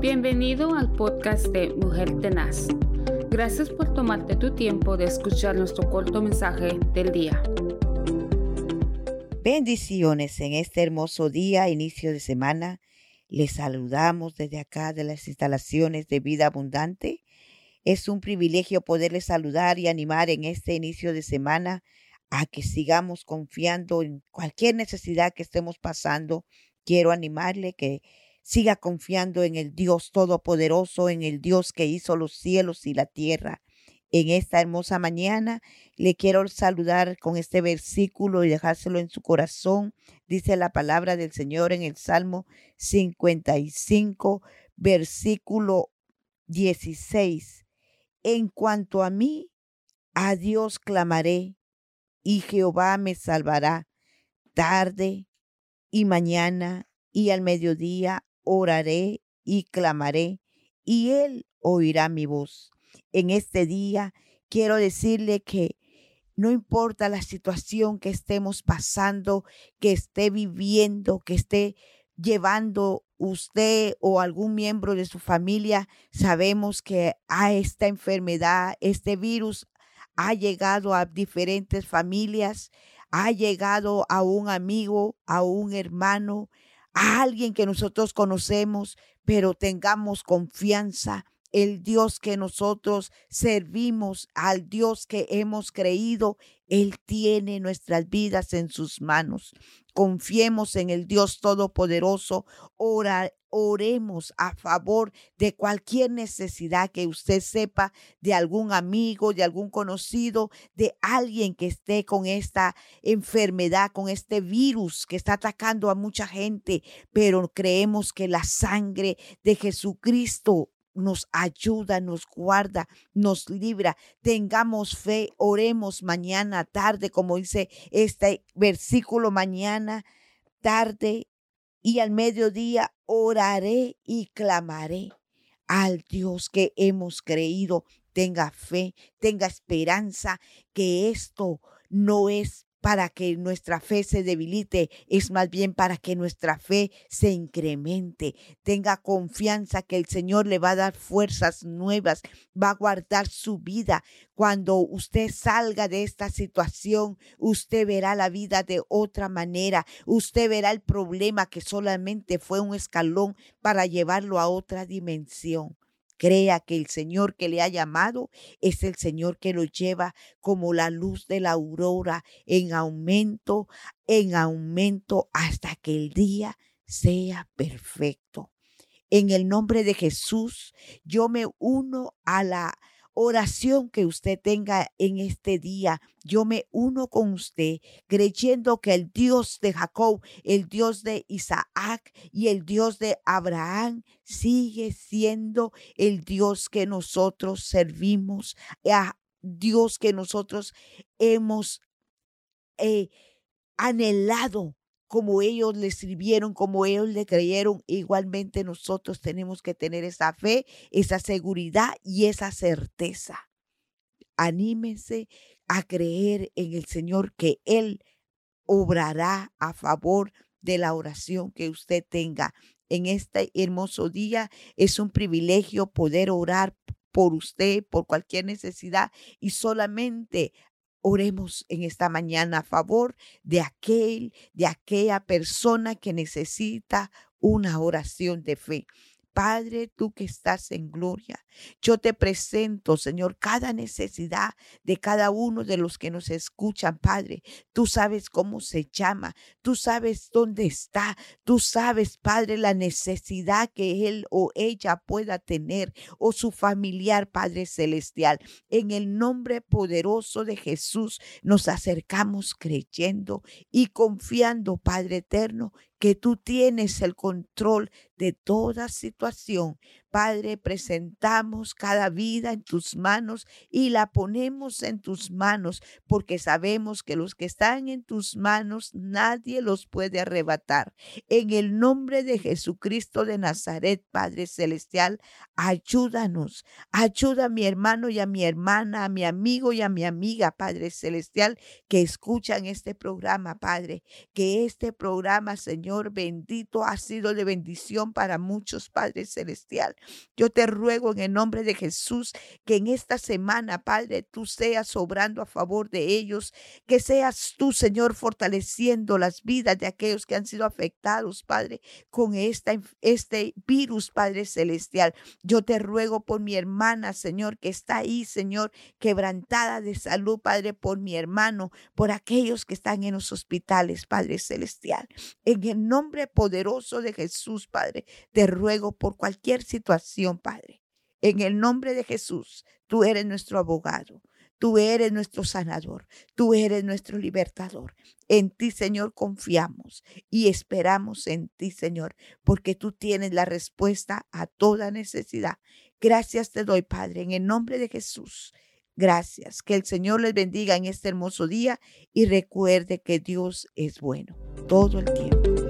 Bienvenido al podcast de Mujer Tenaz. Gracias por tomarte tu tiempo de escuchar nuestro corto mensaje del día. Bendiciones en este hermoso día, inicio de semana. Les saludamos desde acá de las instalaciones de Vida Abundante. Es un privilegio poderles saludar y animar en este inicio de semana a que sigamos confiando en cualquier necesidad que estemos pasando. Quiero animarle que siga confiando en el Dios Todopoderoso, en el Dios que hizo los cielos y la tierra. En esta hermosa mañana le quiero saludar con este versículo y dejárselo en su corazón. Dice la palabra del Señor en el Salmo 55, versículo 16. En cuanto a mí, a Dios clamaré y Jehová me salvará. Tarde y mañana y al mediodía oraré y clamaré y Él oirá mi voz. En este día quiero decirle que no importa la situación que estemos pasando, que esté viviendo, que esté llevando usted o algún miembro de su familia, sabemos que a esta enfermedad, este virus ha llegado a diferentes familias, ha llegado a un amigo, a un hermano, a alguien que nosotros conocemos, pero tengamos confianza. El Dios que nosotros servimos, al Dios que hemos creído, Él tiene nuestras vidas en sus manos. Confiemos en el Dios Todopoderoso. Ora, oremos a favor de cualquier necesidad que usted sepa de algún amigo, de algún conocido, de alguien que esté con esta enfermedad, con este virus que está atacando a mucha gente, pero creemos que la sangre de Jesucristo nos ayuda, nos guarda, nos libra. Tengamos fe, oremos mañana, tarde, como dice este versículo, mañana, tarde y al mediodía oraré y clamaré al Dios que hemos creído. Tenga fe, tenga esperanza que esto no es para que nuestra fe se debilite, es más bien para que nuestra fe se incremente. Tenga confianza que el Señor le va a dar fuerzas nuevas, va a guardar su vida. Cuando usted salga de esta situación, usted verá la vida de otra manera. Usted verá el problema que solamente fue un escalón para llevarlo a otra dimensión. Crea que el Señor que le ha llamado es el Señor que lo lleva como la luz de la aurora en aumento, en aumento hasta que el día sea perfecto. En el nombre de Jesús, yo me uno a la oración que usted tenga en este día, yo me uno con usted, creyendo que el Dios de Jacob, el Dios de Isaac y el Dios de Abraham sigue siendo el Dios que nosotros servimos, a Dios que nosotros hemos eh, anhelado como ellos le sirvieron, como ellos le creyeron, igualmente nosotros tenemos que tener esa fe, esa seguridad y esa certeza. Anímense a creer en el Señor que Él obrará a favor de la oración que usted tenga. En este hermoso día es un privilegio poder orar por usted, por cualquier necesidad y solamente Oremos en esta mañana a favor de aquel, de aquella persona que necesita una oración de fe. Padre, tú que estás en gloria, yo te presento, Señor, cada necesidad de cada uno de los que nos escuchan, Padre. Tú sabes cómo se llama, tú sabes dónde está, tú sabes, Padre, la necesidad que él o ella pueda tener o su familiar, Padre Celestial. En el nombre poderoso de Jesús nos acercamos creyendo y confiando, Padre eterno, que tú tienes el control de toda situación. Padre, presentamos cada vida en tus manos y la ponemos en tus manos porque sabemos que los que están en tus manos nadie los puede arrebatar. En el nombre de Jesucristo de Nazaret, Padre Celestial, ayúdanos. Ayuda a mi hermano y a mi hermana, a mi amigo y a mi amiga, Padre Celestial, que escuchan este programa, Padre. Que este programa, Señor, bendito, ha sido de bendición para muchos, Padre Celestial. Yo te ruego en el nombre de Jesús que en esta semana, Padre, tú seas obrando a favor de ellos, que seas tú, Señor, fortaleciendo las vidas de aquellos que han sido afectados, Padre, con esta, este virus, Padre Celestial. Yo te ruego por mi hermana, Señor, que está ahí, Señor, quebrantada de salud, Padre, por mi hermano, por aquellos que están en los hospitales, Padre Celestial. En el nombre poderoso de Jesús, Padre, te ruego por cualquier Padre. En el nombre de Jesús, tú eres nuestro abogado. Tú eres nuestro sanador, tú eres nuestro libertador. En ti, Señor, confiamos y esperamos en ti, Señor, porque tú tienes la respuesta a toda necesidad. Gracias te doy, Padre, en el nombre de Jesús. Gracias. Que el Señor les bendiga en este hermoso día y recuerde que Dios es bueno todo el tiempo.